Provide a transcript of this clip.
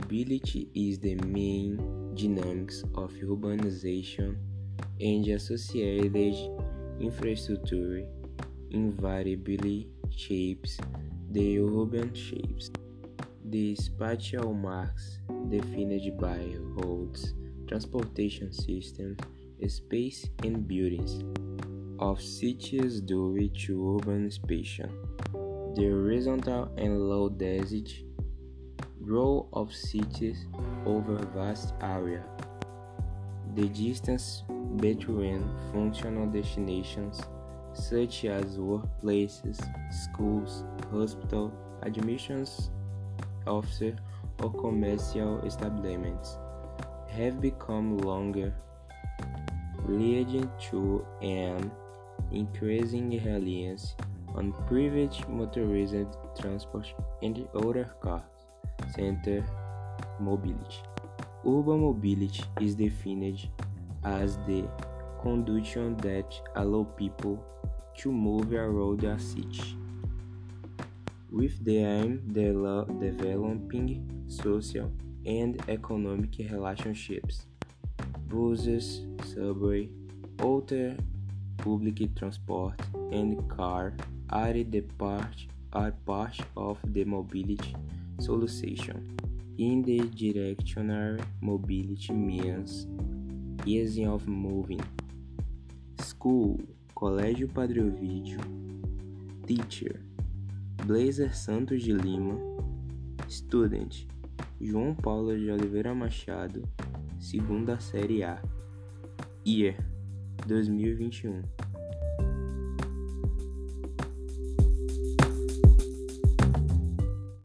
Mobility is the main dynamics of urbanization and associated infrastructure invariably shapes the urban shapes. The spatial marks defined by roads, transportation systems, space and buildings of cities due to urban expansion. The horizontal and low density growth of cities over vast area. The distance between functional destinations such as workplaces, schools, hospital, admissions offices, or commercial establishments have become longer, leading to an increasing reliance on private motorized transport and other car center mobility. Urban mobility is defined as the condition that allow people to move around a city with the aim of developing social and economic relationships. Buses, subway, other public transport, and car are the part are part of the mobility solution. In the directional mobility means easing of moving. School, Colégio Padre Ovidio, Teacher, Blazer Santos de Lima, Student, João Paulo de Oliveira Machado, segunda série A, Year 2021.